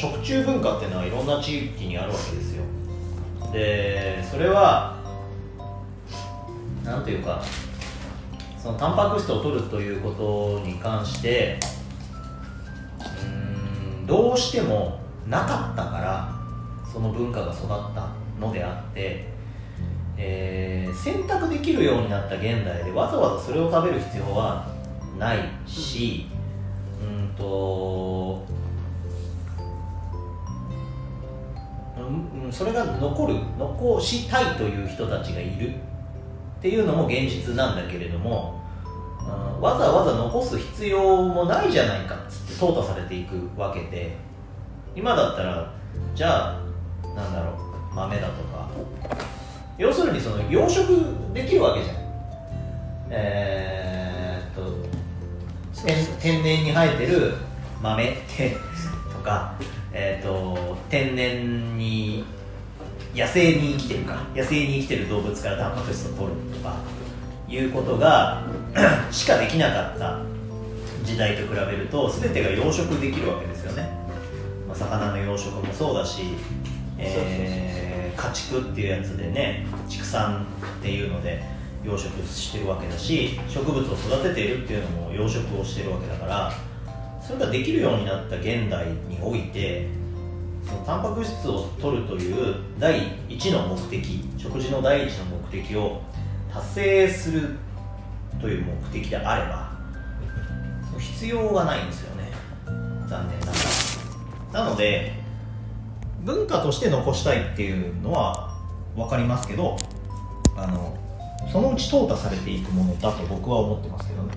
食虫文化っていうのはいろんな地域にあるわけですよ。でそれはなんていうかそのタンパク質を取るということに関してうんどうしてもなかったからその文化が育ったのであって、えー選択できるようになった現代でわざわざそれを食べる必要はないし、うんそれが残る残したいという人たちがいるっていうのも現実なんだけれども、うんわざわざ残す必要もないじゃないかっつって淘汰されていくわけで今だったらじゃあなんだろう豆だとか要するにその養殖できるわけじゃん。えーっと天天然に生えてる豆ってとか、えー、と天然に野生に生きてるか。野生に生きてる動物からタンパク質を取るとか。いうことが しかできなかった時代と比べると全てが養殖できるわけですよね、まあ、魚の養殖もそうだし、えー家畜っていうやつでね畜産っていうので養殖してるわけだし植物を育てているっていうのも養殖をしてるわけだからそれができるようになった現代においてタンパク質を取るという第一の目的食事の第一の目的を達成するという目的であれば必要がないんですよね。残念ながら。なので文化として残したいっていうのは分かりますけどあのそのうち淘汰されていくものだと僕は思ってますけどね。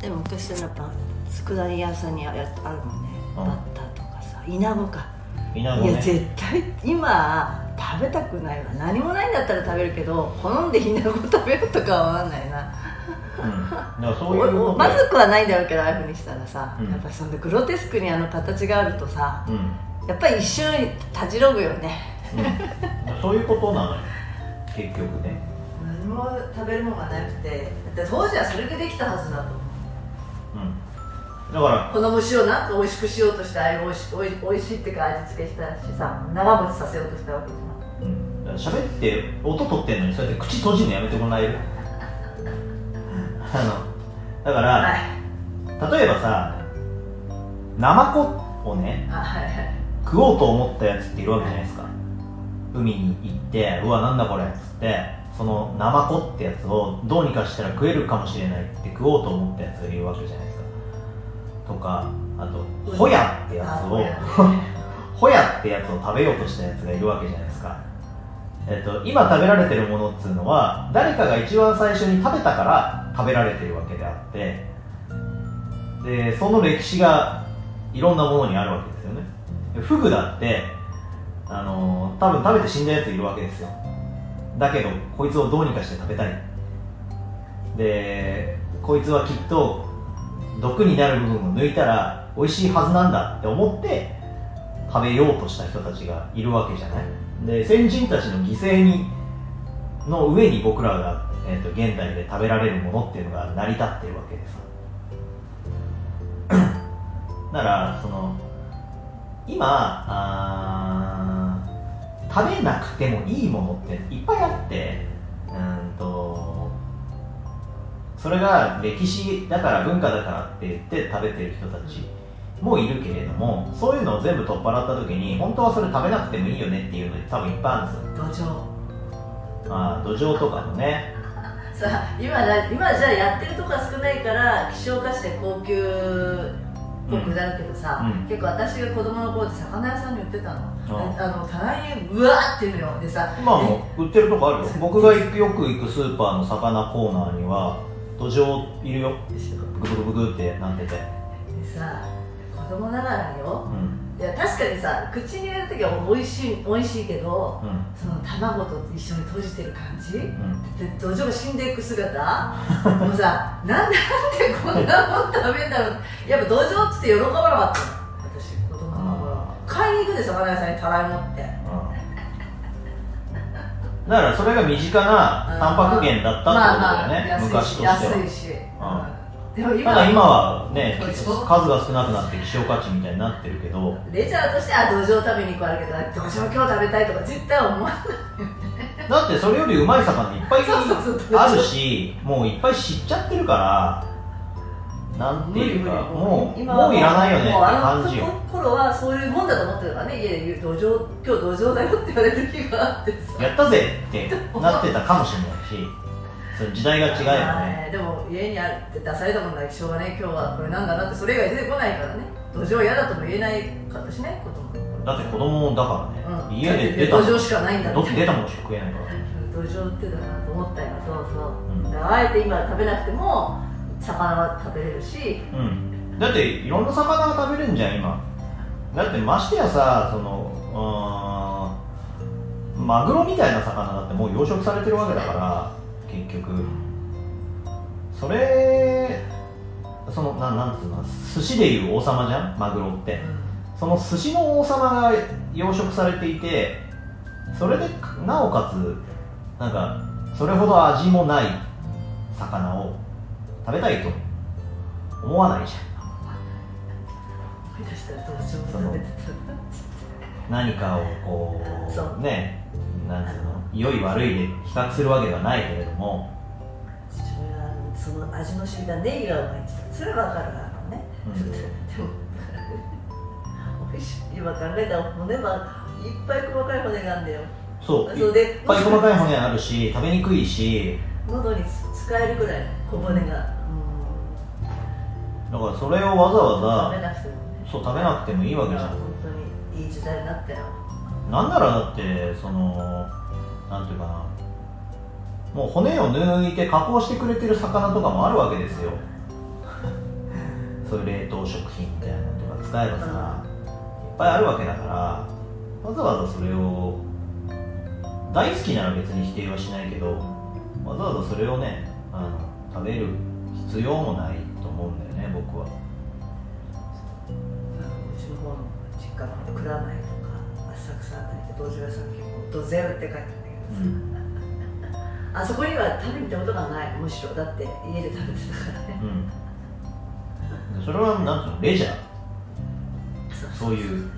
でも昔のやっぱ佃煮屋さんにあるもんね。うん。バッターとかさイナゴかいや絶対今食べたくないわ。何もないんだったら食べるけど好んでイナゴ食べようとかは思わないな。うん、だからそういうまずくはないんだろうけどああいうふうにしたらさ、うん。やっぱそんなグロテスクにあの形があるとさうん、やっぱり一瞬たじろぐよね。うん、そういうことなのよ。結局ね。何も食べるものがなくてだって当時はそれでできたはずだと思う。うんだからこの虫をなんか美味しくしようとしてああいう美味しおい美味しいってか味付けしたしさ長持ちさせようとしたわけじゃん。喋って音取ってんのにそうやって口閉じるのやめてもらえる？あのだから、はい例えばさナマコをねあはいはい。食おうと思ったやつっているわけじゃないですか。海に行ってうわなんだこれっつってそのナマコってやつをどうにかしたら食えるかもしれないって食おうと思ったやつがいるわけじゃないですかとかあとホヤってやつを ホヤってやつを食べようとしたやつがいるわけじゃないですか。えっと、今食べられてるものっていうのは誰かが一番最初に食べたから食べられてるわけであってでその歴史がいろんなものにあるわけですよね。フグだってあの多分食べて死んだやついるわけですよ。だけどこいつをどうにかして食べたい。でこいつはきっと毒になる部分を抜いたら美味しいはずなんだって思って食べようとした人たちがいるわけじゃない。で先人たちの犠牲にの上に僕らが、えー、と現代で食べられるものっていうのが成り立ってるわけです。だからその今あ食べなくてもいいものっていっぱいあってうんとそれが歴史だから文化だからって言って食べてる人たちもいるけれどもそういうのを全部取っ払った時に本当はそれ食べなくてもいいよねっていうの多分いっぱいあるんですよ。土壌。まあ土壌とかもね。さあ今だ今じゃあやってるとこが少ないから希少価値で高級っぽくなるけどさ、うん。結構私が子供の頃って魚屋さんに売ってたの、ああの棚にうわーっていうのよ。でさ今も売ってるとこあるよ。僕がよく行くスーパーの魚コーナーには土壌いるよブクブクブクってなってて。でさ子供ながらよ。うん。いや確かにさ口に入れる時は美味しい美味しいけどうん。その卵と一緒に閉じてる感じ？うん。で土壌が死んでいく姿？もうさなんでなんでこんなもん食べんだろう？やっぱ土壌っつって喜ばなかったの。私子供の頃。買いに行くで魚屋さんにたらい持ってだからそれが身近なタンパク源だったってことだよね、昔としては、安いしでも今ただ今はね数が少なくなって希少価値みたいになってるけど。レジャーとしては土壌食べに行くあるけど土壌今日食べたいとか絶対思わない。だってそれよりうまい魚いっぱいあるしもういっぱい知っちゃってるからなんていうかもうもういらないよねって感じよ。頃はそういうもんだと思ってたからね家で土壌今日土壌だよって言われる日があってさ。やったぜってなってたかもしれないしその時代が違うよね。はいでも家にあるって出されたものだけしょうがない今日はこれなんだなってそれ以外出てこないからね。土壌嫌だとも言えないかったしね子供だって子供だからね、うん。家で出た土壌しかないんだだって出たものしか食えないから土壌ってだなと思ったよ。そうそう、うん。あえて今食べなくても魚は食べれるし。うん。だっていろんな魚が食べれるんじゃん今。だってましてやさそのうーんマグロみたいな魚だってもう養殖されてるわけだから結局。それそのななんつうの寿司でいう王様じゃんマグロって。その寿司の王様が養殖されていてそれでなおかつなんかそれほど味もない魚を食べたいと思わないじゃん。何かをこそう。うねなんつうの良い悪いで比較するわけではないけれども、父親はその味の染みたネギがって言ってたそれは分かるね、うん。でも美味しい今考えたら骨はいっぱい細かい骨があるんだよ。そうそうでいっぱい細かい骨あるし食べにくいし。喉に使えるぐらい小骨が、うん、だからそれをわざわざ食べなくてもね。そう食べなくてもいいわけじゃん。本当にいい時代になったよなんならだってそのなんていうかな。もう骨を抜いて加工してくれてる魚とかもあるわけですよ。そういう冷凍食品みたいなのとか使えばさいっぱいあるわけだからわざわざそれを大好きなら別に否定はしないけどわざわざそれをねあの食べる必要もないと思うんだよね僕は。うちの方の実家の蔵前とか浅草あたりで道場屋さん結構「ドゼウ」って書いてあるんだけどさ、あそこには食べに行ったことがないむしろ。だって家で食べてたからね。うん。それはなんていうのレジャー？そういう。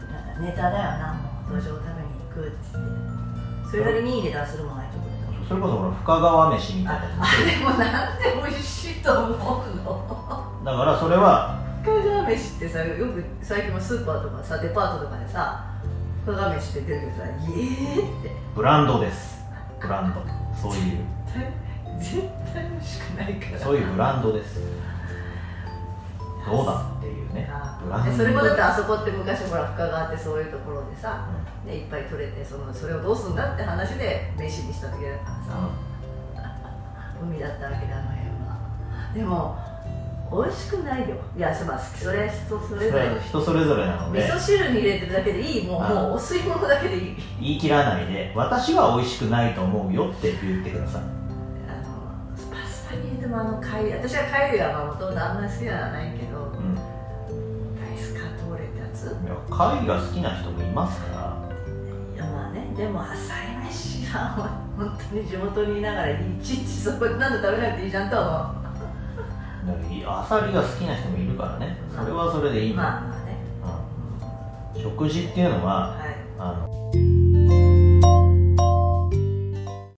ネタだよなもう土壌食べに行くって言って。それなりにいい値段するもんないとこそれこそほら深川飯みたいな。やああでもなんで美味しいと思うの？つだからそれは深川飯ってさよく最近もスーパーとかさデパートとかでさ深川飯って出てくるさ「イエーって。ブランドです。ブランド。そういう。絶対美味しくないから。そういうブランドです。どうだっていうね。それもだってあそこって昔ほら深川ってそういうところでさ、ね、いっぱい取れてそのそれをどうすんだって話で飯にした時だからさ、海だったわけであの辺は。でも美味しくないよ。いやまあそれは人そそれれぞれ。は人それぞれなの味で噌汁に入れてるだけでいい。もうあもうお吸い物だけでいい。言い切らないで私は美味しくないと思うよって言ってください。あのパスタに入れてもあの貝私は貝類はまあもともとあんまり好きではないけどうん。ライスカトーレってやつ。いや貝が好きな人もいますから。いやまあねでも浅い飯は本当に地元にいながらいちいちそこでなんで食べなくていいじゃんとは思だからいアサリが好きな人もいるからね。それはそれでいいだ、うんまあまあね。うん、食事っていうのははい。あの